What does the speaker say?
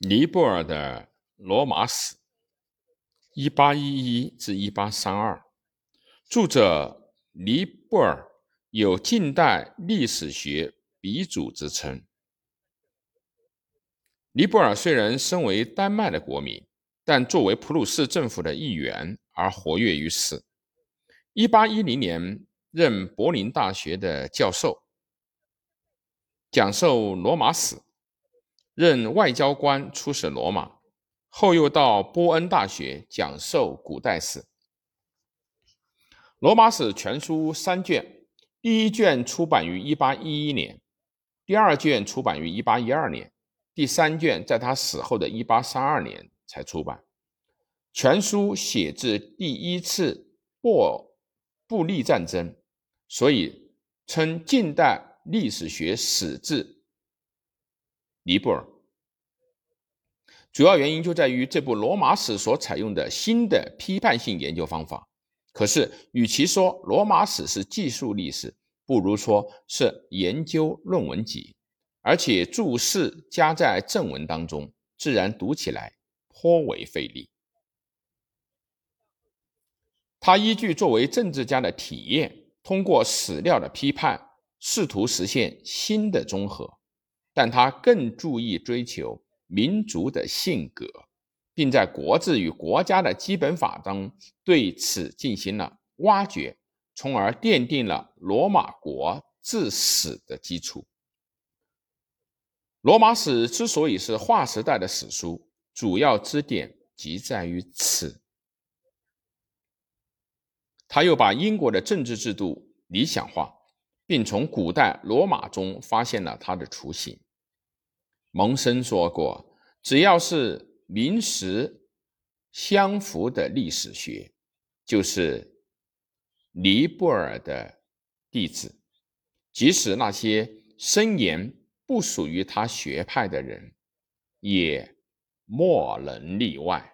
尼泊尔的罗马史，一八一一至一八三二，著者尼泊尔有近代历史学鼻祖之称。尼泊尔虽然身为丹麦的国民，但作为普鲁士政府的一员而活跃于世。一八一零年任柏林大学的教授，讲授罗马史。任外交官出使罗马，后又到波恩大学讲授古代史。《罗马史全书》三卷，第一卷出版于1811年，第二卷出版于1812年，第三卷在他死后的1832年才出版。全书写自第一次布布利战争，所以称近代历史学始自。尼泊尔，主要原因就在于这部罗马史所采用的新的批判性研究方法。可是，与其说罗马史是技术历史，不如说是研究论文集，而且注释加在正文当中，自然读起来颇为费力。他依据作为政治家的体验，通过史料的批判，试图实现新的综合。但他更注意追求民族的性格，并在国字与国家的基本法中对此进行了挖掘，从而奠定了罗马国治史的基础。罗马史之所以是划时代的史书，主要支点即在于此。他又把英国的政治制度理想化，并从古代罗马中发现了它的雏形。蒙生说过：“只要是名实相符的历史学，就是尼泊尔的弟子。即使那些声言不属于他学派的人，也莫能例外。”